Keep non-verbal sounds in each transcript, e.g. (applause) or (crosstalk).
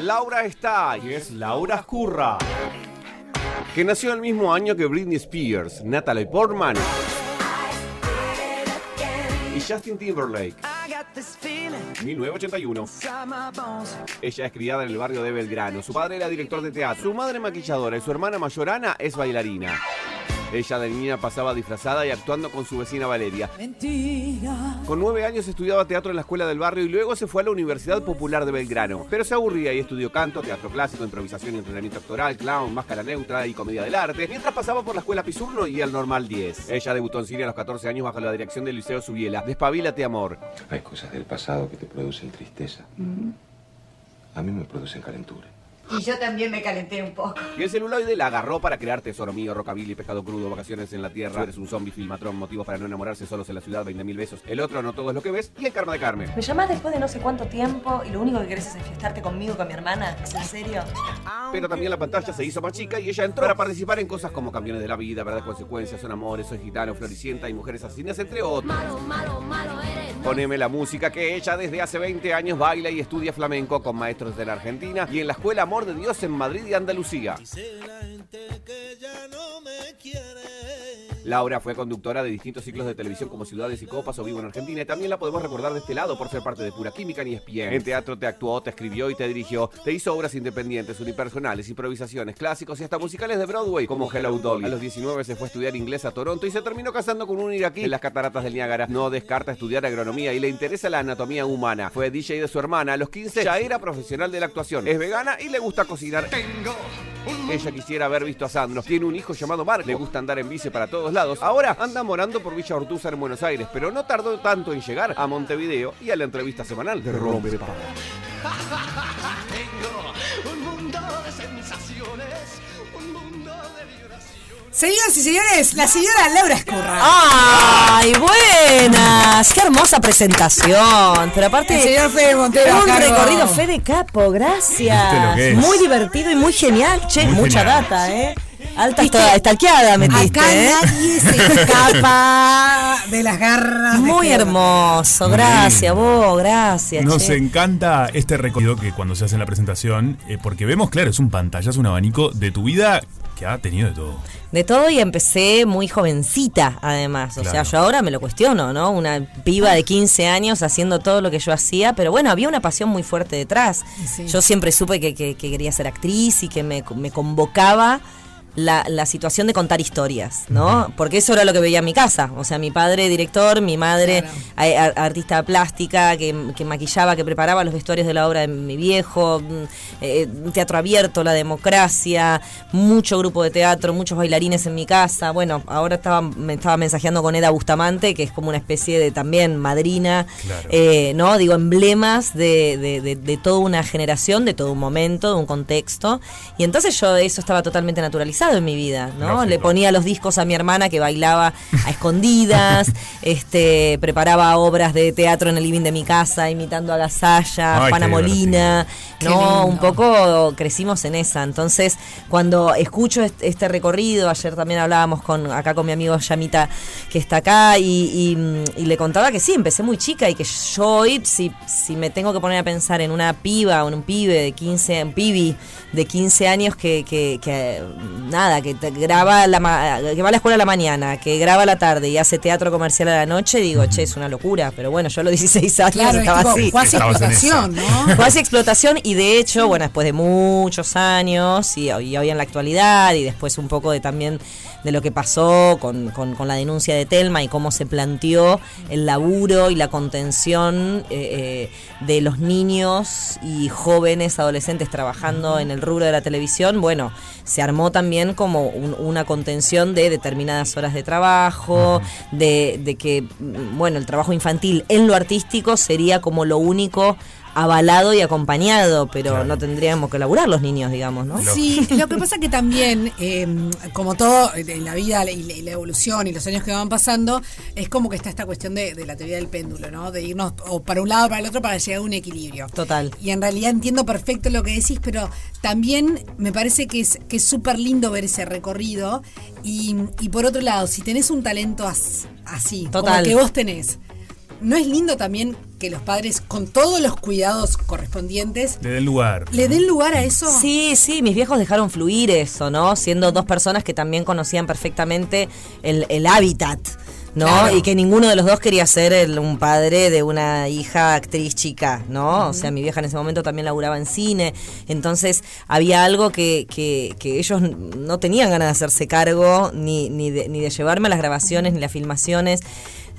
Laura está y es Laura Curra. Que nació el mismo año que Britney Spears, Natalie Portman y Justin Timberlake. 1981. Ella es criada en el barrio de Belgrano. Su padre era director de teatro. Su madre maquilladora y su hermana mayor Ana es bailarina. Ella de niña pasaba disfrazada y actuando con su vecina Valeria. Con nueve años estudiaba teatro en la escuela del barrio y luego se fue a la Universidad Popular de Belgrano. Pero se aburría y estudió canto, teatro clásico, improvisación y entrenamiento actoral, clown, máscara neutra y comedia del arte, mientras pasaba por la escuela Pisurno y el Normal 10. Ella debutó en cine a los 14 años bajo la dirección del Liceo Subiela. Despabilate, amor. Hay cosas del pasado que te producen tristeza. A mí me producen calentura. Y yo también me calenté un poco. Y el celuloide la agarró para crear Tesoro Mío, Rockabilly, Pescado Crudo, Vacaciones en la Tierra, Eres un zombie, filmatrón, motivos para no enamorarse, solos en la ciudad, 20.000 besos. El otro, no todo es lo que ves, y el karma de Carmen. Me llamás después de no sé cuánto tiempo y lo único que querés es enfiestarte conmigo y con mi hermana. ¿Es en serio? Pero también la pantalla se hizo más chica y ella entró para participar en cosas como Campeones de la Vida, Verdad Consecuencias, Son Amores, Soy Gitano, Floricienta y Mujeres Asesinas, entre otros. Poneme la música que ella desde hace 20 años baila y estudia flamenco con maestros de la Argentina y en la Escuela Amor de Dios en Madrid y Andalucía. Laura fue conductora de distintos ciclos de televisión como Ciudades y Copas o Vivo en Argentina y también la podemos recordar de este lado por ser parte de Pura Química ni ESPN. En teatro te actuó, te escribió y te dirigió. Te hizo obras independientes, unipersonales, improvisaciones, clásicos y hasta musicales de Broadway como Hello Dolly. A los 19 se fue a estudiar inglés a Toronto y se terminó casando con un iraquí en las cataratas del Niágara. No descarta estudiar agronomía y le interesa la anatomía humana. Fue DJ de su hermana. A los 15 ya era profesional de la actuación. Es vegana y le gusta cocinar. Ella quisiera haber visto a Sandro. Tiene un hijo llamado Mark. Le gusta andar en bici para todos lados. Ahora anda morando por Villa Ortúzar en Buenos Aires, pero no tardó tanto en llegar a Montevideo y a la entrevista semanal de Rompe. Tengo un mundo de sensaciones, un mundo de vibraciones. Señoras y señores, la señora Laura Escurra. ¡Ay, buenas! ¡Qué hermosa presentación! Pero aparte, El señor Fede Montero a un cargo. recorrido Fede Capo, ¿Viste lo gracias. que es? Muy divertido y muy genial. Che, Muy mucha genial. data, ¿eh? Alta esta- estalqueada metiste, Acá ¿eh? nadie se (laughs) escapa (laughs) de las garras. Muy hermoso, gracias vos, gracias. Nos che. encanta este recorrido que cuando se hace en la presentación, eh, porque vemos, claro, es un pantallazo, un abanico de tu vida que ha tenido de todo. De todo y empecé muy jovencita, además. O sea, yo ahora me lo cuestiono, ¿no? Una piba de 15 años haciendo todo lo que yo hacía, pero bueno, había una pasión muy fuerte detrás. Sí. Yo siempre supe que, que- que quería ser actriz y que me, me convocaba la, la situación de contar historias, ¿no? Porque eso era lo que veía en mi casa. O sea, mi padre director, mi madre a- a- artista plástica, que, que maquillaba, que preparaba los vestuarios de la obra de mi viejo, mm, eh, teatro abierto, la democracia, mucho grupo de teatro, muchos bailarines en mi casa. Bueno, ahora estaba, me estaba mensajeando con Eda Bustamante, que es como una especie de también madrina, Claro. eh, ¿no? Digo, emblemas de, de- de- de toda una generación, de todo un momento, de un contexto. Y entonces yo eso estaba totalmente naturalizado en mi vida, ¿no? Le ponía los discos a mi hermana que bailaba a escondidas, (laughs) este, preparaba obras de teatro en el living de mi casa, imitando a Gasalla, Ay, Juana Molina, ¿no? Un poco crecimos en esa. Entonces, cuando escucho est- este recorrido, ayer también hablábamos con acá con mi amigo Yamita, que está acá, y, y- y le contaba que sí, empecé muy chica y que yo hoy, si, si me tengo que poner a pensar en una piba o en un pibe de 15, un pibi de 15 años que, que, que, nada, que te graba la ma- que va a la escuela a la mañana, que graba a la tarde y hace teatro comercial a la noche, digo, che, es una locura, pero bueno, yo a los (laughs) 16 años Claro, es estaba tipo así. cuasi explotación, ¿no? Fue así explotación y de hecho, bueno, después de muchos años y, y hoy en la actualidad y después un poco de también de lo que pasó con, con- con la denuncia de Telma y cómo se planteó el laburo y la contención eh, eh, de los niños y jóvenes adolescentes trabajando en el rubro de la televisión, bueno, se armó también como un- una contención de determinadas horas de trabajo, de, de que, mm, bueno, el trabajo infantil en lo artístico sería como lo único avalado y acompañado, pero Claro. no tendríamos que laburar los niños, digamos, ¿no? Sí, lo que pasa que también, eh, como todo en la vida y la, evolución y los años que van pasando, es como que está esta cuestión de, de la teoría del péndulo, ¿no? De irnos o para un lado o para el otro para llegar a un equilibrio. Total. Y en realidad entiendo perfecto lo que decís, pero también me parece que es que es súper lindo ver ese recorrido. Y, y por otro lado, si tenés un talento as- así, como el que vos tenés, ¿no es lindo también que los padres, con todos los cuidados correspondientes, Le den lugar. le den lugar a eso. Sí, sí, mis viejos dejaron fluir eso, ¿no? Siendo dos personas que también conocían perfectamente el, el hábitat. ¿no? Claro. Y que ninguno de los dos quería ser el- un padre de una hija actriz chica, ¿no? O sea, mi vieja en ese momento también laburaba en cine, entonces había algo que, que, que ellos no tenían ganas de hacerse cargo, ni, ni, de, ni de llevarme a las grabaciones, ni las filmaciones.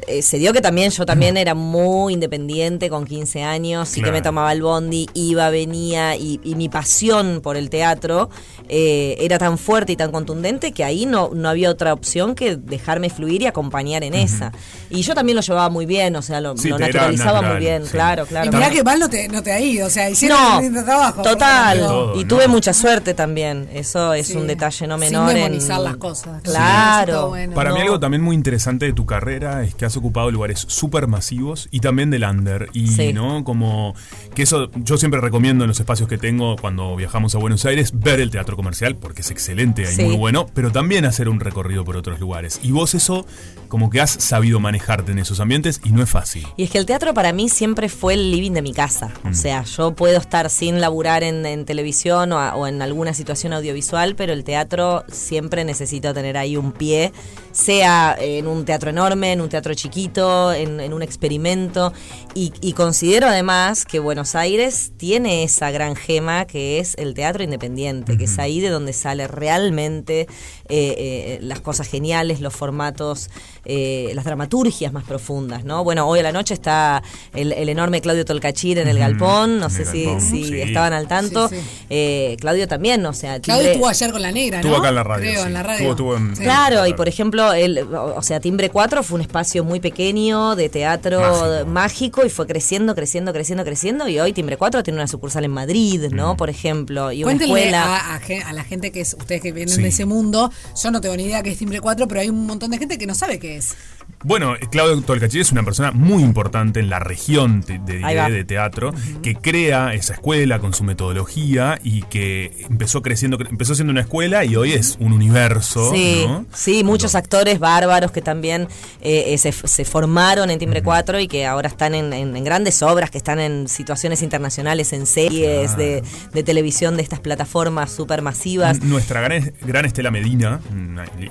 Eh, se dio que también yo también era muy independiente con 15 años, sí que me Claro. tomaba el bondi, iba, venía y, y mi pasión por el teatro eh, era tan fuerte y tan contundente que ahí no, no había otra opción que dejarme fluir y acompañar en esa. Y yo también lo llevaba muy bien, o sea, lo, Sí, naturalizaba natural, muy bien, sí. claro, claro. y mirá que mal no te, no te ha ido, o sea, hicieron No, un lindo trabajo. total. Todo, y ¿no? tuve mucha suerte también. Eso es Sí. un detalle no Sin menor. en- demonizar las cosas. Claro. bueno. Para mí algo también muy interesante de tu carrera es que has ocupado lugares súper masivos y también del under. Y Sí. no como que eso yo siempre recomiendo en los espacios que tengo cuando viajamos a Buenos Aires ver el teatro comercial porque es excelente y Sí. muy bueno, pero también hacer un recorrido por otros lugares. Y vos eso como que has sabido manejarte en esos ambientes y no es fácil. Y es que el teatro para mí siempre fue el living de mi casa. Mm. O sea, yo puedo estar sin laburar en, en televisión o, a- o en alguna situación audiovisual, pero el teatro siempre necesito tener ahí un pie, sea en un teatro enorme, en un teatro chiquito, en, en un experimento. Y, y considero además que Buenos Aires tiene esa gran gema que es el teatro independiente, que es ahí de donde sale realmente eh, eh, las cosas geniales, los formatos, eh, las dramaturgias más profundas, ¿no? Bueno, hoy a la noche está el, el enorme Claudio Tolcachir en el Galpón, no sé si, Galpón, si sí. estaban al tanto. Sí, sí. Eh, Claudio también, o sea, Claudio timbre- estuvo ayer con la negra, ¿no? Estuvo acá en la radio, Creo, sí. en la radio. Estuvo- estuvo en- Sí. Claro, y por ejemplo, el, o sea, Timbre 4 fue un espacio muy pequeño de teatro Mágico. mágico, y fue creciendo, creciendo, creciendo, creciendo. Y hoy Timbre 4 tiene una sucursal en Madrid, ¿no? Por ejemplo, y una escuela. a, a la gente que es, ustedes que vienen Sí. de ese mundo, yo no tengo ni idea que es Timbre 4, pero hay un montón de gente que no sabe qué es. Bueno, Claudio Tolcachir es una persona muy importante en la región de, de teatro que crea esa escuela con su metodología y que empezó creciendo, cre- empezó siendo una escuela y hoy es un universo. Sí, ¿no? sí, muchos actores bárbaros que también eh, eh, se, se formaron en Timbre 4 y que ahora están en, en- en grandes obras, que están en situaciones internacionales, en series de, de televisión de estas plataformas supermasivas. N- Nuestra gran, gran Estela Medina,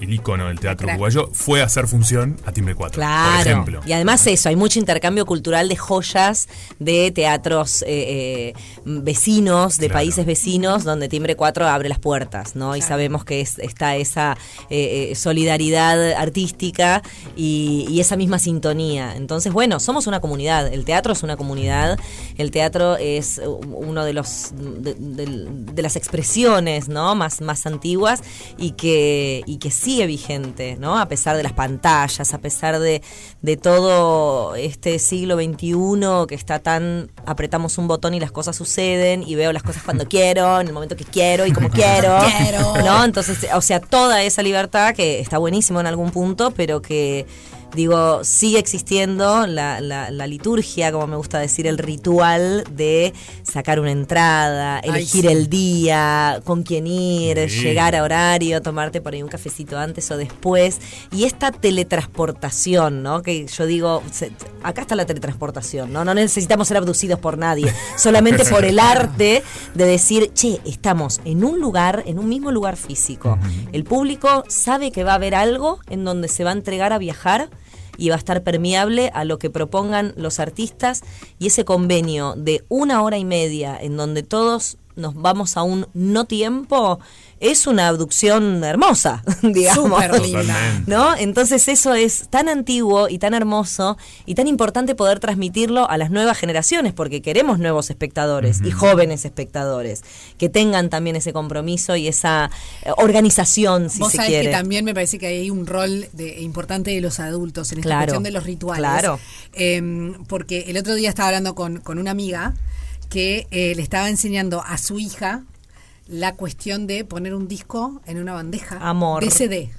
el ícono del teatro uruguayo, fue a hacer función a Timbre 4, por Claro. ejemplo. Y además eso, hay mucho intercambio cultural de joyas de teatros eh, eh, vecinos, de Claro. países vecinos, donde Timbre 4 abre las puertas, ¿no? Y sabemos que es- está esa eh, eh, solidaridad artística y, y esa misma sintonía. Entonces, bueno, somos una comunidad, el teatro es una comunidad, el teatro es uno de los de, de- de las expresiones, ¿no? Más, más antiguas y que, y que sigue vigente, ¿no? A pesar de las pantallas, a pesar de, de todo este siglo XXI que está tan apretamos un botón y las cosas suceden y veo las cosas cuando (laughs) quiero, en el momento que quiero y como (laughs) quiero, Quiero. ¿no? Entonces, o sea, toda esa libertad que está buenísimo en algún punto, pero que digo, sigue existiendo la, la- la liturgia, como me gusta decir, el ritual de sacar una entrada, Ay, elegir sí. el día, con quién ir, Sí. llegar a horario, tomarte por ahí un cafecito antes o después. Y esta teletransportación, ¿no? Que yo digo, se- acá está la teletransportación, ¿no? No necesitamos ser abducidos por nadie, (laughs) solamente por el arte de decir, che, estamos en un lugar, en un mismo lugar físico. El público sabe que va a haber algo en donde se va a entregar a viajar y va a estar permeable a lo que propongan los artistas. Y ese convenio de una hora y media en donde todos nos vamos a un no tiempo es una abducción hermosa, (laughs) digamos. Súper linda. ¿No? Entonces eso es tan antiguo y tan hermoso y tan importante poder transmitirlo a las nuevas generaciones porque queremos nuevos espectadores y jóvenes espectadores que tengan también ese compromiso y esa eh, organización, si Vos se sabés quiere. que también me parece que hay un rol de- importante de los adultos en esta Claro, cuestión de los rituales. claro. Em, porque el otro día estaba hablando con, con una amiga que eh, le estaba enseñando a su hija la cuestión de poner un disco en una bandeja Amor. de CD.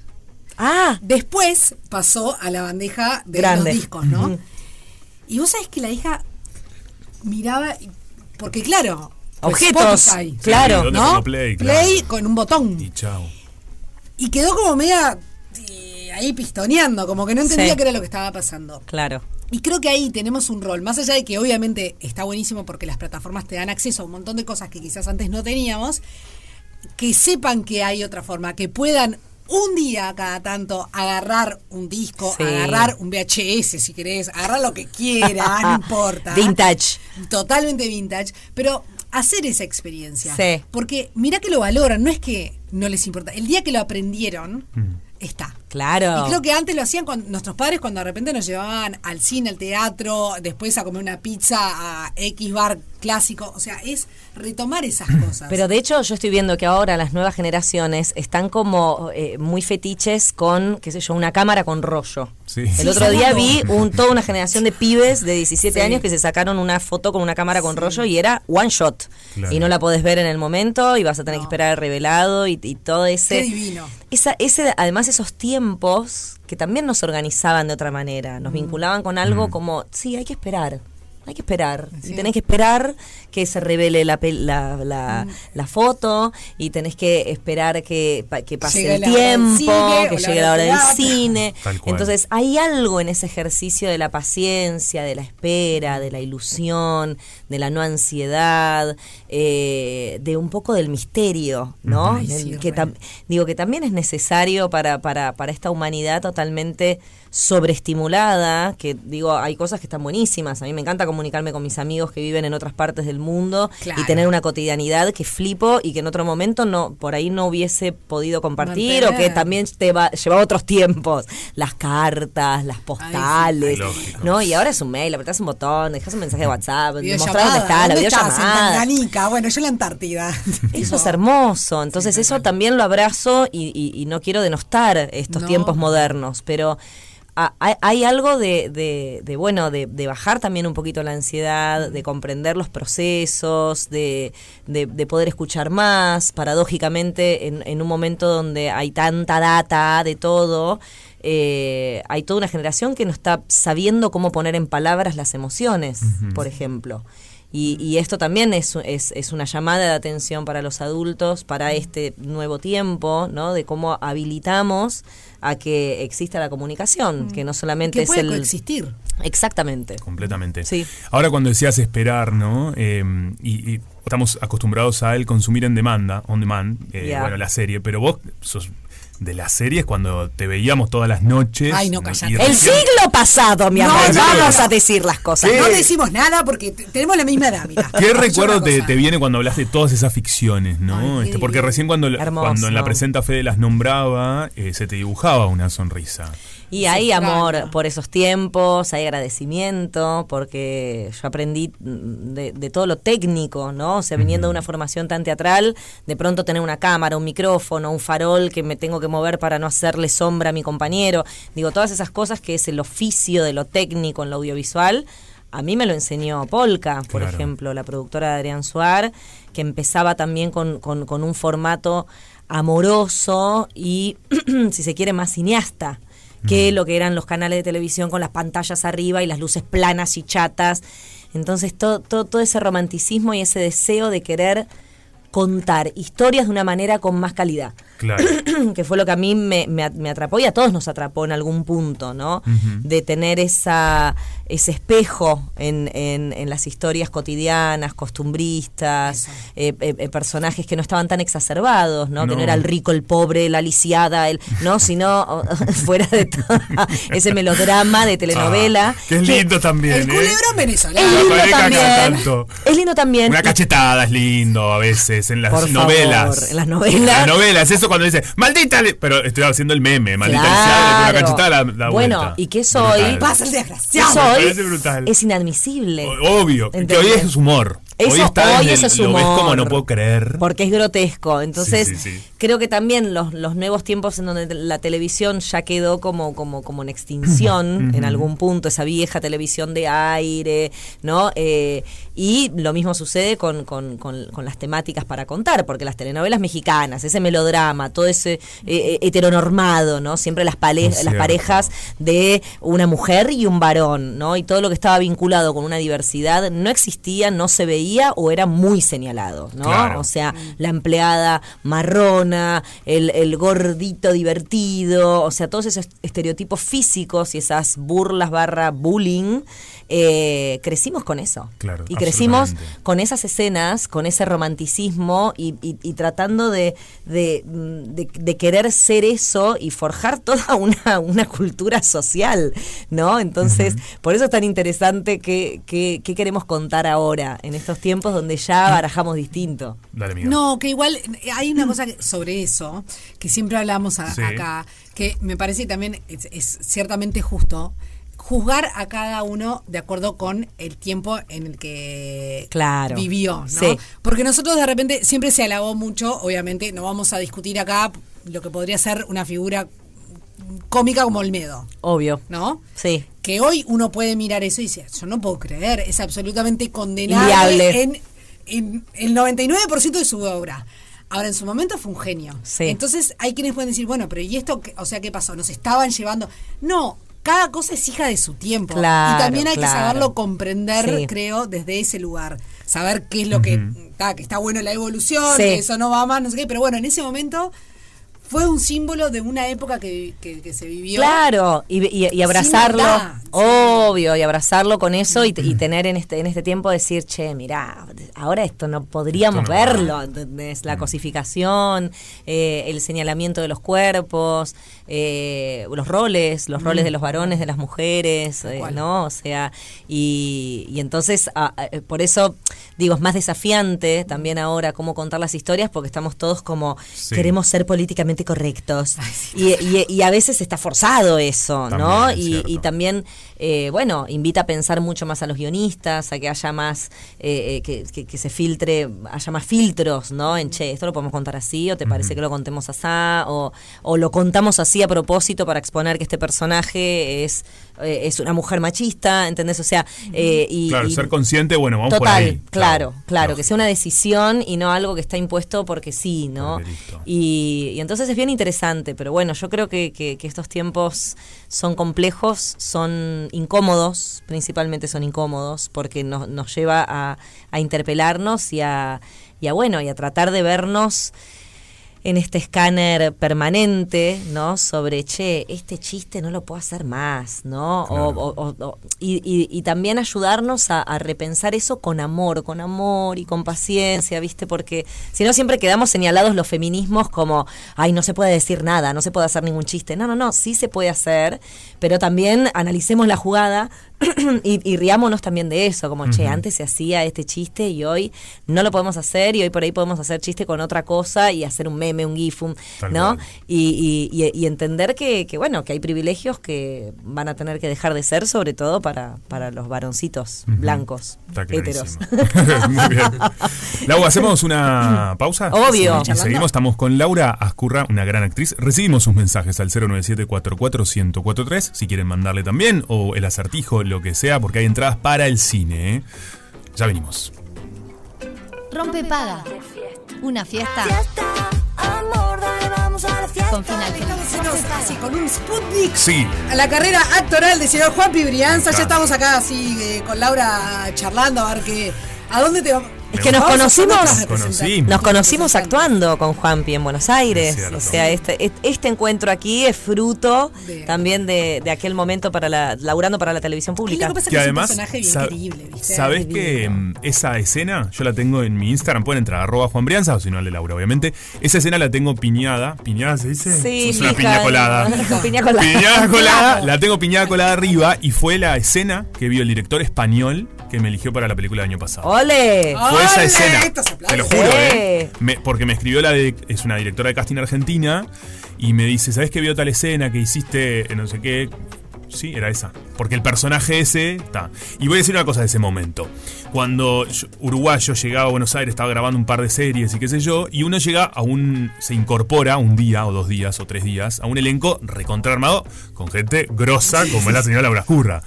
Ah, Después pasó a la bandeja de Grande. los discos, ¿no? Y vos sabés que la hija miraba, porque claro, pues Objetos, Spotify, claro. Sí, ¿dónde ¿no? play? Claro. Play con un botón. Y chao. Y quedó como media eh, ahí pistoneando, como que no entendía Sí. qué era lo que estaba pasando. claro. Y creo que ahí tenemos un rol, más allá de que obviamente está buenísimo porque las plataformas te dan acceso a un montón de cosas que quizás antes no teníamos, que sepan que hay otra forma, que puedan un día cada tanto agarrar un disco, Sí. agarrar un VHS si querés, agarrar lo que quiera, (laughs) no importa. Vintage. Totalmente vintage, pero hacer esa experiencia. Sí. Porque mira que lo valoran, no es que no les importa. El día que lo aprendieron, está. Claro. Y creo que antes lo hacían con nuestros padres cuando de repente nos llevaban al cine, al teatro, después a comer una pizza a X bar clásico. O sea, es retomar esas cosas. Pero de hecho yo estoy viendo que ahora las nuevas generaciones están como eh, muy fetiches con, qué sé yo, una cámara con rollo. Sí. El Sí, otro día vi un, toda una generación de pibes de 17 Sí. años que se sacaron una foto con una cámara con rollo y era one shot. Claro. Y no la podés ver en el momento y vas a tener No. que esperar el revelado y, y todo ese... Qué divino. Esa, ese, además esos tiempos que también nos organizaban de otra manera, Mm. nos vinculaban con algo como, sí, hay que esperar. Hay que esperar. Y tenés que esperar que se revele la, la, la, Mm. la foto y tenés que esperar que, pa- que pase Llegue el tiempo, cine que llegue la hora del cine. Entonces hay algo en ese ejercicio de la paciencia, de la espera, de la ilusión, de la no ansiedad, eh, de un poco del misterio, ¿no? Ay, sí, que digo que también es necesario para, para, para esta humanidad totalmente sobreestimulada, que digo, hay cosas que están buenísimas. A mí me encanta comunicarme con mis amigos que viven en otras partes del mundo Claro. y tener una cotidianidad que flipo y que en otro momento no por ahí no hubiese podido compartir o que también te va, llevaba otros tiempos. Las cartas, las postales, Ay. ¿no? Y ahora es un mail, apretás un botón, dejas un mensaje de WhatsApp, Videollamada. dónde está, la videollamada. Bueno, yo en la Antártida. (laughs) Eso es hermoso. Entonces, eso también lo abrazo y, y- y no quiero denostar estos No. tiempos modernos, pero hay, hay algo de, de- de, bueno, de, de bajar también un poquito la ansiedad, de comprender los procesos, de, de- de poder escuchar más, paradójicamente, en, en un momento donde hay tanta data de todo. eh, hay toda una generación que no está sabiendo cómo poner en palabras las emociones, por ejemplo. Y, y esto también es, es, es una llamada de atención para los adultos, para este nuevo tiempo, ¿no? De cómo habilitamos a que exista la comunicación, que no solamente que es puede el... coexistir. Exactamente. Completamente. Sí. Ahora cuando decías esperar, ¿no? Eh, y, y estamos acostumbrados a el consumir en demanda, on demand, eh, bueno, la serie, pero vos sos de las series cuando te veíamos todas las noches. Ay, no, y cállate. El siglo pasado, mi No, amor, ¿en serio? vamos a decir las cosas. No decimos nada porque te- tenemos la misma edad, mira. (laughs) ¿Qué recuerdo te, te viene cuando hablaste de todas esas ficciones, no? Ay, este, porque recién cuando, Hermoso. cuando en la presenta Fede las nombraba, eh, se te dibujaba una sonrisa. Y hay extraña. amor por esos tiempos, hay agradecimiento, porque yo aprendí mm, de, de todo lo técnico, ¿no? O sea, viniendo de una formación tan teatral, de pronto tener una cámara, un micrófono, un farol que me tengo que mover para no hacerle sombra a mi compañero. Digo, todas esas cosas que es el oficio de lo técnico en lo audiovisual. A mí me lo enseñó Polka, por Claro. ejemplo, la productora de Adrián Suar, que empezaba también con, con- con un formato amoroso y, (clears throat) si se quiere, más cineasta que lo que eran los canales de televisión con las pantallas arriba y las luces planas y chatas. Entonces todo, todo, todo ese romanticismo y ese deseo de querer contar historias de una manera con más calidad. Claro. (clears throat) que fue lo que a mí me, me at- me atrapó y a todos nos atrapó en algún punto, ¿no? De tener esa, ese espejo en, en- en las historias cotidianas, costumbristas, eh, eh, eh, personajes que no estaban tan exacerbados, ¿no? Que No. no era el rico, el pobre, la lisiada, el, ¿no? (laughs) Sino (laughs) fuera de todo ese melodrama de telenovela. Ah, que es lindo también, El ¿eh? culebrón Es venezolano. La lindo cada también. tanto. Es lindo también. Una cachetada es lindo a veces en las Por novelas. favor, en las novelas. En las novelas, eso cuando dice, maldita, li-", pero estoy haciendo el meme, maldita Claro. lisiada, una cachetada la, la Bueno, vuelta. y hoy- Brutal. Pasa el desgraciado. Brutal. es inadmisible. O- Obvio, que hoy es humor. Eso, hoy está hoy desde eso el- es Lo ves como humor. no puedo creer. Porque es grotesco. Entonces, Sí, sí, sí. creo que también los, los nuevos tiempos en donde la televisión ya quedó como, como, como en extinción en algún punto, esa vieja televisión de aire, ¿no? Eh, y lo mismo sucede con, con, con- con las temáticas para contar, porque las telenovelas mexicanas, ese melodrama, todo ese eh, eh, heteronormado, ¿no? Siempre las, pale- parejas de una mujer y un varón, ¿no? Y todo lo que estaba vinculado con una diversidad no existía, no se veía o era muy señalado, ¿no? Claro. O sea, la empleada marrona, el, el gordito divertido, o sea, todos esos estereotipos físicos y esas burlas barra bullying, eh, crecimos con eso. Claro, y crecimos con esas escenas, con ese romanticismo y, y- y tratando de, de, mm, de- de querer ser eso y forjar toda (laughs) una, una cultura social, ¿no? Entonces, por eso es tan interesante que, que- que queremos contar ahora, en estos tiempos donde ya barajamos distinto. Dale. No, que igual eh, hay una cosa que- sobre eso que siempre hablamos a- Sí. acá, que me parece también es, es ciertamente justo juzgar a cada uno de acuerdo con el tiempo en el que Claro. vivió, ¿no? Sí. Porque nosotros de repente siempre se halagó mucho, obviamente no vamos a discutir acá lo que podría ser una figura cómica como Olmedo, Obvio. ¿no? Sí. que hoy uno puede mirar eso y decir, yo no puedo creer, es absolutamente condenable en, en el 99% de su obra. Ahora, en su momento fue un genio. Sí. Entonces, hay quienes pueden decir, bueno, pero ¿y esto? qué- O sea, ¿qué pasó? ¿Nos estaban llevando? No, cada cosa es hija de su tiempo. Claro, y también hay claro. que saberlo comprender, Sí. creo, desde ese lugar. Saber qué es lo que, está, que está bueno la evolución, Sí. que eso no va más, no sé qué. Pero bueno, en ese momento fue un símbolo de una época que, que- que se vivió. Claro, y, y- y abrazarlo, maldad, obvio, y abrazarlo con eso y, y tener en este en este tiempo decir, che, mirá, ahora esto no podríamos Esto no va. verlo, ¿entendés? La cosificación, eh, el señalamiento de los cuerpos, eh, los roles, los roles de los varones, de las mujeres, eh. ¿no? O sea, y, y entonces, a- a- eh, por eso digo, es más desafiante también ahora cómo contar las historias, porque estamos todos como, Sí. queremos ser políticamente correctos. y, y- y a veces está forzado eso, ¿no? Y, también, eh, bueno, invita a pensar mucho más a los guionistas, a que haya más, que, que- que se filtre, haya más filtros, ¿no? En, che, esto lo podemos contar así, o te parece que lo contemos así, o, o lo contamos así a propósito para exponer que este personaje es, eh, es una mujer machista, ¿entendés? O sea, eh, y... Claro, y- ser consciente, bueno, vamos por Total, ahí. claro, claro, que lógico. sea una decisión y no algo que está impuesto porque sí, ¿no? Y, y entonces es bien interesante, pero bueno, yo creo que, que- que estos tiempos son complejos, son incómodos, principalmente son incómodos, porque nos, nos lleva a, a interpelarnos y a, y a, bueno, y a tratar de vernos en este escáner permanente, ¿no? Sobre, che, este chiste no lo puedo hacer más, ¿no? Claro. o- o- o- y, y- y también ayudarnos a, a repensar eso con amor, con amor y con paciencia, ¿viste? Porque si no siempre quedamos señalados los feminismos como, ay, no se puede decir nada, no se puede hacer ningún chiste. No, no, no, sí se puede hacer, pero también analicemos la jugada (clears throat) y, y riámonos también de eso, como, che, antes se hacía este chiste y hoy no lo podemos hacer y hoy por ahí podemos hacer chiste con otra cosa y hacer un meme, un gif, un- ¿no? Y, y- y- y entender que, que, bueno, que hay privilegios que van a tener que dejar de ser, sobre todo para, para los varoncitos blancos, clarísimo. (laughs) Muy bien. Lau, ¿hacemos una (clears throat) pausa? Obvio. Y seguimos, estamos con Laura Ascurra, una gran actriz. Recibimos sus mensajes al 097-44-1043, si quieren mandarle también, o el acertijo, lo que sea, porque hay entradas para el cine. ¿eh? Ya venimos. Rompe paga. Una fiesta con final así con un Sputnik Sí. a la carrera actoral del señor Juan Pibrianza. Ya estamos acá así eh, con Laura charlando a ver qué. ¿A dónde te vamos? Es que nos conocimos. Nos conocimos actuando con Juanpi en Buenos Aires. O sea, este, este encuentro aquí es fruto De- también de, de aquel momento para la, laburando para la televisión Y lo pública. que pasa es Que que además, es un personaje querible, ¿viste? ¿sabés que mm, esa escena, yo la tengo en mi Instagram, pueden entrar arroba Juan Brianza, o si no al de Laura, obviamente. Esa escena la tengo piñada, piñada se dice, Sí, es una piña colada. piña (laughs) colada. Piñada colada, la tengo piñada colada arriba y fue la escena que vio el director español que me eligió para la película del año pasado. ¡Ole! Fue esa escena. Te lo juro. ¿eh? Me- porque me escribió la de. Es una directora de casting argentina. Y me dice: ¿Sabes que vio tal escena que hiciste? eh, No sé qué. Sí, era esa. Porque el personaje ese está. Y voy a decir una cosa de ese momento. Cuando yo- uruguayo llegaba a Buenos Aires, estaba grabando un par de series y qué sé yo, y uno llega a un. se incorpora un día, o dos días, o tres días, a un elenco recontra armado con gente grosa como es la señora Laura Curra.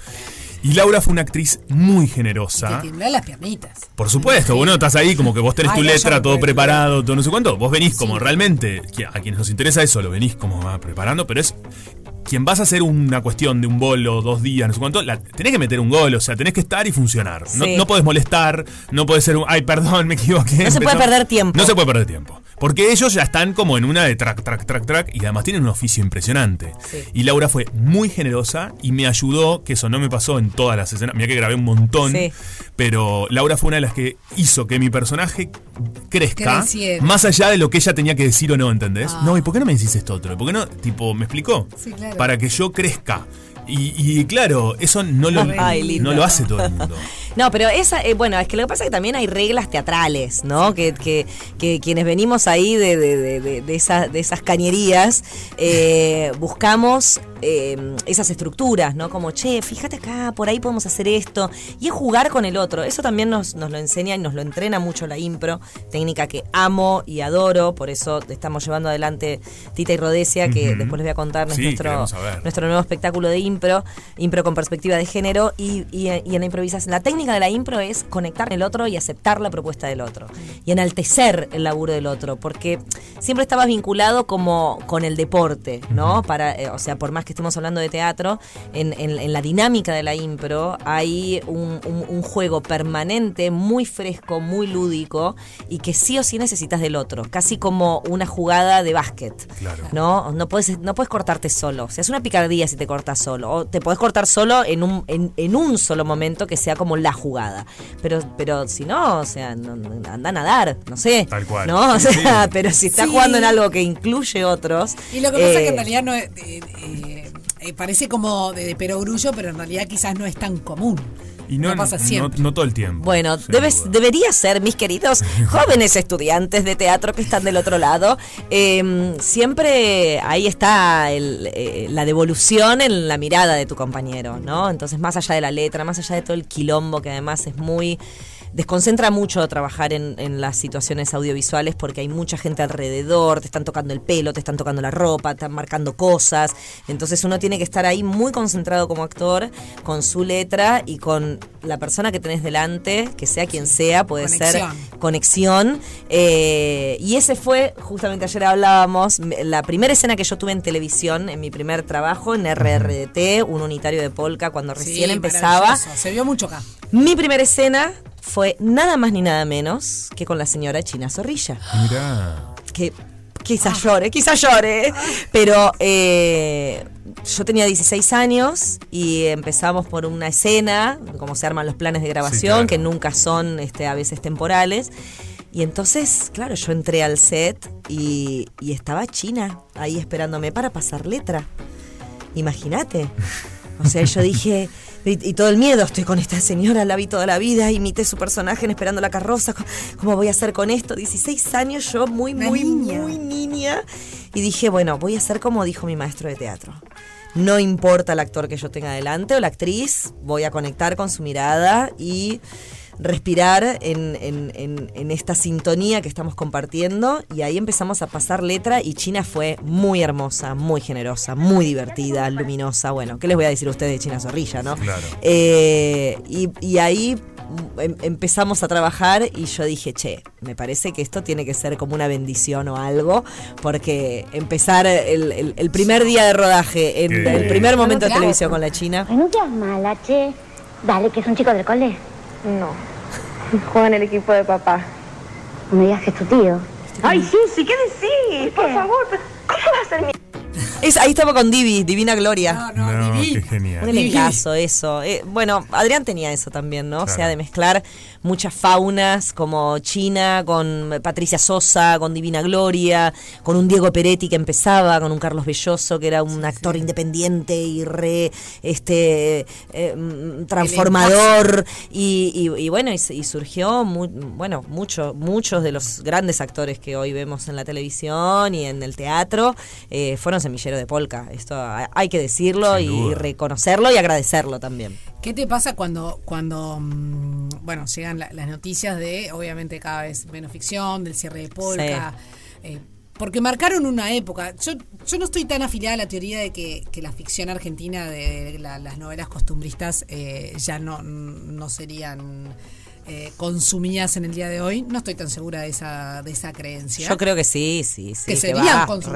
Y Laura fue una actriz muy Te generosa. tiemblan las piernitas. Por supuesto, bueno, estás ahí como que vos tenés Ay, tu no, letra, todo preparado, todo no sé cuánto. Vos venís como realmente, a quienes nos interesa eso, lo venís como ah, preparando, pero es quien vas a hacer una cuestión de un bolo, dos días, no sé cuánto, la, tenés que meter un gol, o sea, tenés que estar y funcionar. No, Sí. no podés molestar, no puede ser un, ay, perdón, me equivoqué. No se puede perder tiempo. No se puede perder tiempo. Porque ellos ya están como en una de track, track, track, track, y además tienen un oficio impresionante. Y Laura fue muy generosa y me ayudó, que eso no me pasó en todas las escenas, mira que grabé un montón, Sí. Pero Laura fue una de las que hizo que mi personaje crezca Creciera. más allá de lo que ella tenía que decir o no, ¿entendés? No, ¿y por qué no me decís esto otro? ¿Por qué no? Tipo, ¿me explicó? Sí, claro. Para que yo crezca. Y, y claro, eso no lo, Ay, no lo hace todo el mundo. (laughs) No, pero esa, eh, bueno, es que lo que pasa es que también hay reglas teatrales, ¿no? Que, que, que quienes venimos ahí de, de, de, de- de esa- de esas cañerías, eh, (laughs) buscamos eh, esas estructuras, ¿no? Como, che, fíjate acá, por ahí podemos hacer esto. Y es jugar con el otro. Eso también nos, nos lo enseña y nos lo entrena mucho la impro, técnica que amo y adoro, por eso estamos llevando adelante Tita y Rodesia, que después les voy a contar Sí, nuestro, nuestro nuevo espectáculo de impro, impro con perspectiva de género y, y- y en la improvisación. La técnica de la impro es conectar con el otro y aceptar la propuesta del otro y enaltecer el laburo del otro, porque siempre estabas vinculado como con el deporte, ¿no? Para, eh, o sea, por más que estemos hablando de teatro, en, en- en la dinámica de la impro hay un, un- un juego permanente, muy fresco, muy lúdico y que sí o sí necesitas del otro, casi como una jugada de básquet. Claro. ¿no? No puedes, no puedes cortarte solo. O sea, es una picardía si te cortas solo. O te podés cortar solo en un, en, en un solo momento que sea como la jugada. Pero, pero si no, o sea, no- anda a nadar, no sé. Tal cual. ¿no? (laughs) O Sí, sea, sí. pero si estás Sí. jugando en algo que incluye otros. Y lo que pasa es que eh, en realidad no es- eh, eh, eh, parece como de, de perogrullo, pero en realidad quizás no es tan común. Y no, No pasa no- siempre. no todo el tiempo. Bueno, debes, debería ser, mis queridos (laughs) jóvenes estudiantes de teatro que están del otro lado. eh, siempre ahí está el, eh, la devolución en la mirada de tu compañero, ¿no? Entonces, más allá de la letra, más allá de todo el quilombo, que además es muy desconcentra mucho trabajar en, en las situaciones audiovisuales porque hay mucha gente alrededor, te están tocando el pelo, te están tocando la ropa, te están marcando cosas. Entonces uno tiene que estar ahí muy concentrado como actor, con su letra y con la persona que tenés delante, que sea quien sea, puede ser Conexión. conexión. Eh, y ese fue, justamente ayer hablábamos, la primera escena que yo tuve en televisión, en mi primer trabajo, en RRDT, un unitario de polka, cuando recién Sí, empezaba. Se vio mucho acá. Mi primera escena fue nada más ni nada menos que con la señora China Zorrilla. Mirá. Que quizás llore, quizás llore. Pero eh, yo tenía 16 años y empezamos por una escena, como se arman los planes de grabación, claro. que nunca son este, a veces temporales. Y entonces, claro, yo entré al set y, y estaba China ahí esperándome para pasar letra. Imagínate. O sea, yo dije, y, y todo el miedo, estoy con esta señora, la vi toda la vida, imité su personaje en Esperando la carroza, ¿cómo voy a hacer con esto? 16 años, yo muy, Una muy, niña. muy niña. Y dije, bueno, voy a hacer como dijo mi maestro de teatro. No importa el actor que yo tenga delante o la actriz, voy a conectar con su mirada y respirar en, en- en- en esta sintonía que estamos compartiendo y ahí empezamos a pasar letra y China fue muy hermosa, muy generosa, muy divertida, luminosa. Bueno, ¿qué les voy a decir a ustedes de China Zorrilla, no? Claro. Eh, y, y ahí em- empezamos a trabajar y yo dije, che, me parece que esto tiene que ser como una bendición o algo, porque empezar el, el- el primer día de rodaje, en el primer momento de televisión con la China, no seas mala, che. Dale, que es un chico del cole. No. Juega en el equipo de papá. No me digas que es tu tío. Ay, sí, sí, ¿qué decís? Por favor, pero ¿cómo va a ser mi es, ahí estaba con Divi, Divina Gloria. No, no, No, Vivi. qué genial. Un elencazo, eso. Eh, bueno, Adrián tenía eso también, ¿no? O sea, de mezclar muchas faunas como China, con Patricia Sosa, con Divina Gloria, con un Diego Peretti que empezaba, con un Carlos Belloso que era un actor independiente y re este eh, mm, transformador. Y, y- y bueno, y, surgió mu- bueno, mucho, muchos de los grandes actores que hoy vemos en la televisión y en el teatro eh, fueron semillero de polka. Esto hay hay que decirlo Sin y duda. reconocerlo y agradecerlo también. ¿Qué te pasa cuando, cuando mm, bueno, llegan la- las noticias de, obviamente, cada vez menos ficción, del cierre de Polka? Eh, porque marcaron una época. Yo, yo no estoy tan afiliada a la teoría de que, que la ficción argentina de la- las novelas costumbristas eh, ya no, no serían eh, consumidas en el día de hoy. No estoy tan segura de esa, de esa creencia. Yo creo que sí, sí, sí. que que serían va, consum-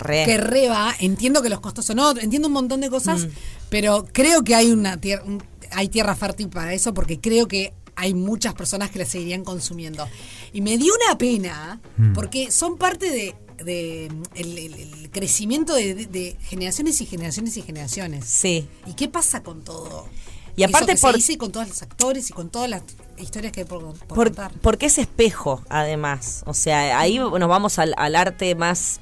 re. Que re va. Entiendo que los costos son otros, entiendo un montón de cosas, pero creo que hay una tierra, hay tierra fértil para eso porque creo que hay muchas personas que la seguirían consumiendo. Y me dio una pena Mm. porque son parte de, de, mm, el, el- el crecimiento de, de- de generaciones y generaciones y generaciones. Sí. ¿Y qué pasa con todo? Y aparte Eso que por- se dice y con todos los actores y con todas las historias que hay por, por Por- contar. porque es espejo, además. O sea, ahí nos vamos al, al arte más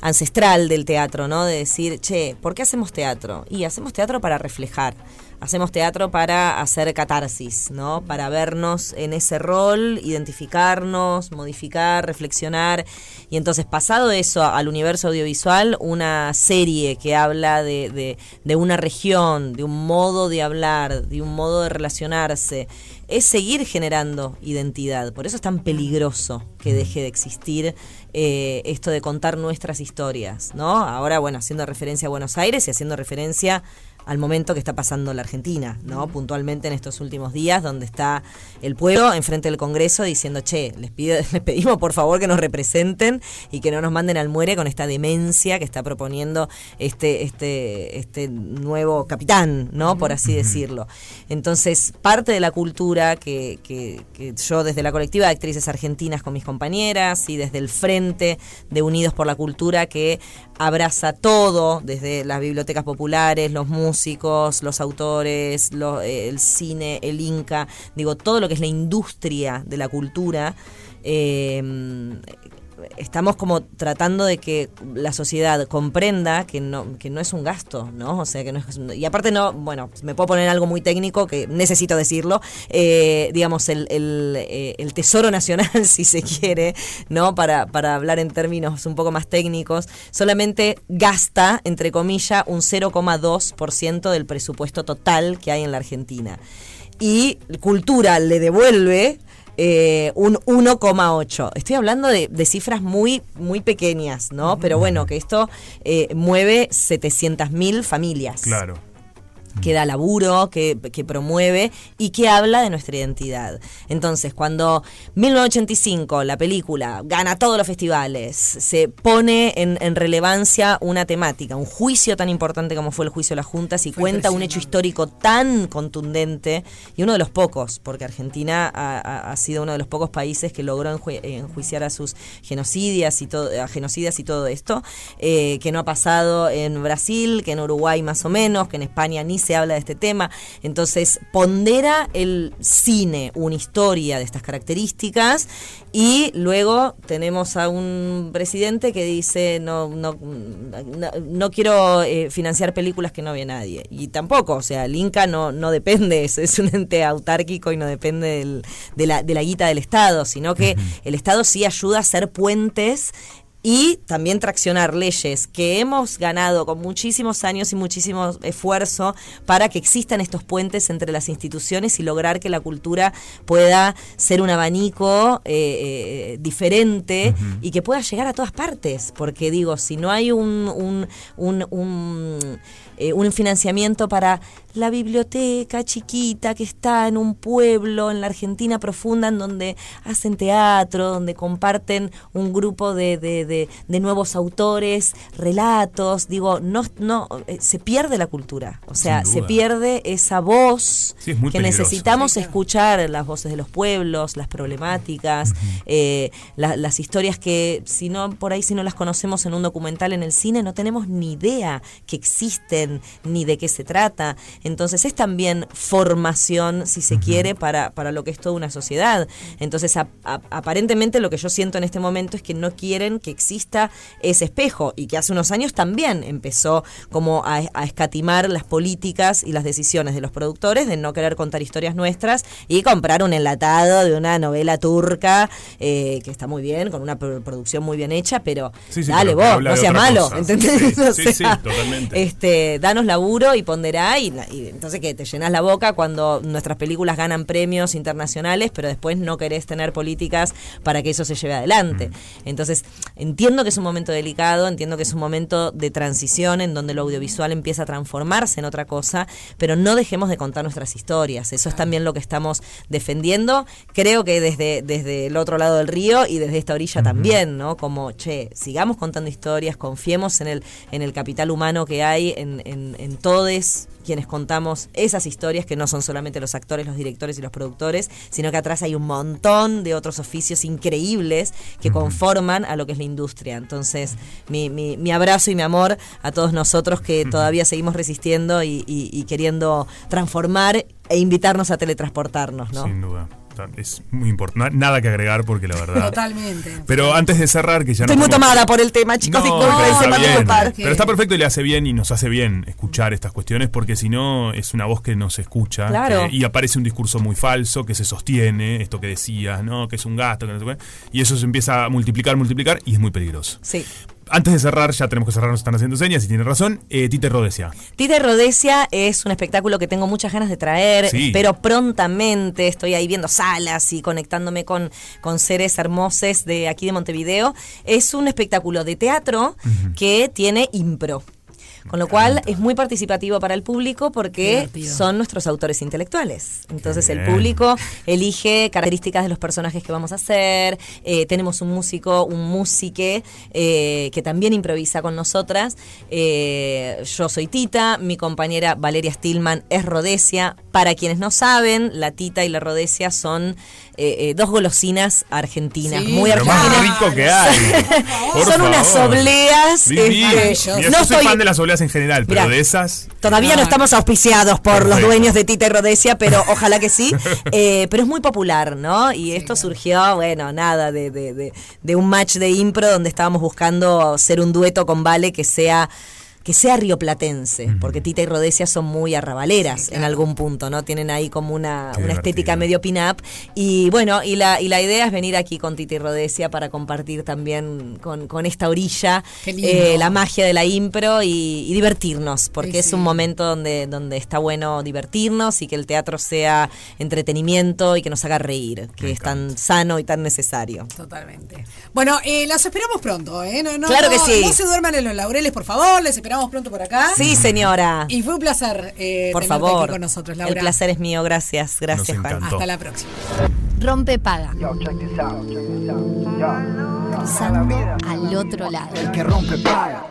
ancestral del teatro, ¿no? De decir, che, ¿por qué hacemos teatro? Y hacemos teatro para reflejar. Hacemos teatro para hacer catarsis, ¿no? Para vernos en ese rol, identificarnos, modificar, reflexionar. Y entonces, pasado eso al universo audiovisual, una serie que habla de, de- de una región, de un modo de hablar, de un modo de relacionarse, es seguir generando identidad. Por eso es tan peligroso que deje de existir eh, esto de contar nuestras historias, ¿no? Ahora, bueno, haciendo referencia a Buenos Aires y haciendo referencia al momento que está pasando la Argentina, ¿no? Puntualmente en estos últimos días, donde está el pueblo enfrente del Congreso diciendo, che, les, pido, (laughs) les pedimos por favor que nos representen y que no nos manden al muere con esta demencia que está proponiendo este, este, este nuevo capitán, ¿no? Por así decirlo. Entonces, parte de la cultura que, que- que yo desde la colectiva de actrices argentinas con mis compañeras y desde el frente de Unidos por la Cultura que abraza todo, desde las bibliotecas populares, los músicos, los autores, eh, el cine, el Inca, digo, todo lo que es la industria de la cultura. eh, estamos como tratando de que la sociedad comprenda que no, que no es un gasto, ¿no? O sea, que no es... Y aparte no, bueno, me puedo poner algo muy técnico que necesito decirlo, eh, digamos, el, el, eh, el tesoro nacional, (laughs) si se quiere, ¿no? Para, para hablar en términos un poco más técnicos, solamente gasta, entre comillas, un 0,2% del presupuesto total que hay en la Argentina. Y cultura le devuelve eh, un 1,8. Estoy hablando de, de cifras muy, muy pequeñas, ¿no? Pero bueno, que esto eh, mueve 700.000 familias. Claro. Que da laburo, que, que promueve y que habla de nuestra identidad. Entonces, cuando 1985 la película gana todos los festivales, se pone en, en relevancia una temática, un juicio tan importante como fue el juicio de las juntas y Fue cuenta un hecho histórico tan contundente y uno de los pocos, porque Argentina ha, sido uno de los pocos países que logró enjuiciar a sus genocidias y todo, a genocidas y todo esto, eh, que no ha pasado en Brasil, que en Uruguay más o menos, que en España ni se habla de este tema. Entonces pondera el cine una historia de estas características y luego tenemos a un presidente que dice no no no, no quiero eh, financiar películas que no ve nadie y tampoco o sea el Inca no no depende es, es un ente autárquico y no depende del- de la de la guita del Estado sino que el Estado sí ayuda a hacer puentes y también traccionar leyes que hemos ganado con muchísimos años y muchísimo esfuerzo para que existan estos puentes entre las instituciones y lograr que la cultura pueda ser un abanico eh, eh, diferente y que pueda llegar a todas partes. Porque digo, si no hay un, un, un, un, eh, un financiamiento para la biblioteca chiquita que está en un pueblo en la Argentina profunda en donde hacen teatro, donde comparten un grupo de, de, de- de nuevos autores, relatos, digo, no, no eh, se pierde la cultura, o sea, se pierde esa voz Sí, es muy que peligroso. necesitamos escuchar, las voces de los pueblos, las problemáticas, eh, la- las historias que si no por ahí si no las conocemos en un documental en el cine no tenemos ni idea que existen ni de qué se trata. Entonces es también formación, si se quiere, para, para lo que es toda una sociedad. Entonces a- a- aparentemente lo que yo siento en este momento es que no quieren que exista ese espejo y que hace unos años también empezó como a, a escatimar las políticas y las decisiones de los productores de no querer contar historias nuestras y comprar un enlatado de una novela turca eh, que está muy bien, con una pro- producción muy bien hecha, pero Sí, sí, dale pero vos, no otra malo, cosa. ¿entendés? Sí, (laughs) O sea, totalmente. Este, danos laburo y ponderá y, y entonces que te llenas la boca cuando nuestras películas ganan premios internacionales, pero después no querés tener políticas para que eso se lleve adelante. Entonces, entiendo que es un momento delicado, entiendo que es un momento de transición en donde lo audiovisual empieza a transformarse en otra cosa, pero no dejemos de contar nuestras historias. Eso es también lo que estamos defendiendo. Creo que desde, desde el otro lado del río y desde esta orilla también, ¿no? Como, che, sigamos contando historias, confiemos en el, en el capital humano que hay, en, en, en todes quienes contamos esas historias que no son solamente los actores, los directores y los productores, sino que atrás hay un montón de otros oficios increíbles que conforman a lo que es la industria. Entonces, mi, mi, mi abrazo y mi amor a todos nosotros que todavía seguimos resistiendo y, y- y queriendo transformar e invitarnos a teletransportarnos, ¿no? Sin duda. Es muy importante. Nada que agregar porque la verdad. Totalmente. Pero antes de cerrar, que ya Estoy nos muy vamos- tomada por el tema, chicos, No, disculpen, se. Pero está perfecto y le hace bien y nos hace bien escuchar estas cuestiones porque si no es una voz que no se escucha Claro. que- y aparece un discurso muy falso que se sostiene, esto que decías, ¿no? Que es un gasto, que no sé qué, y eso se empieza a multiplicar, multiplicar y es muy peligroso. Sí. Antes de cerrar, ya tenemos que cerrar, nos están haciendo señas y tiene razón, eh, Tite Rodesia. Tita y Rodesia es un espectáculo que tengo muchas ganas de traer. Sí. Espero prontamente. Estoy ahí viendo salas y conectándome con, con seres hermosos de aquí de Montevideo. Es un espectáculo de teatro que tiene impro. Con lo cual es muy participativo para el público porque son nuestros autores intelectuales. Entonces el público elige características de los personajes que vamos a hacer. Eh, tenemos un músico, un músique eh, que también improvisa con nosotras. Eh, yo soy Tita, mi compañera Valeria Stillman es Rodesia. Para quienes no saben, la Tita y la Rodesia son eh, eh, dos golosinas argentinas, Sí. muy Lo más argentinas. rico que (laughs) hay. Por Son unas obleas. Este, Mira, no yo soy estoy- fan de las obleas en general, pero Mirá, de esas. Todavía no Ah. estamos auspiciados por los dueños de Tita y Rodesia, pero ojalá que sí. (laughs) Eh, pero es muy popular, ¿no? Y esto surgió, bueno, nada, de, de, de, de un match de impro donde estábamos buscando ser un dueto con Vale que sea que sea rioplatense, porque Tita y Rodesia son muy arrabaleras en algún punto, ¿no? Tienen ahí como una, una estética medio pin-up. Y bueno, y la, y la idea es venir aquí con Tita y Rodesia para compartir también con, con esta orilla eh, la magia de la impro y, y divertirnos, porque Sí, es sí. un momento donde, donde está bueno divertirnos y que el teatro sea entretenimiento y que nos haga reír, que es tan sano y tan necesario. Totalmente. Bueno, eh, las esperamos pronto, ¿eh? No, no, Claro no- que sí. No se duerman en los laureles, por favor. Les esperamos pronto por acá. Sí, señora. Y fue un placer eh, Por tenerte favor. aquí con nosotros, Laura. El placer es mío, gracias. Gracias. Hasta la próxima. Rompe paga. Cruzando al otro lado. El que rompe paga.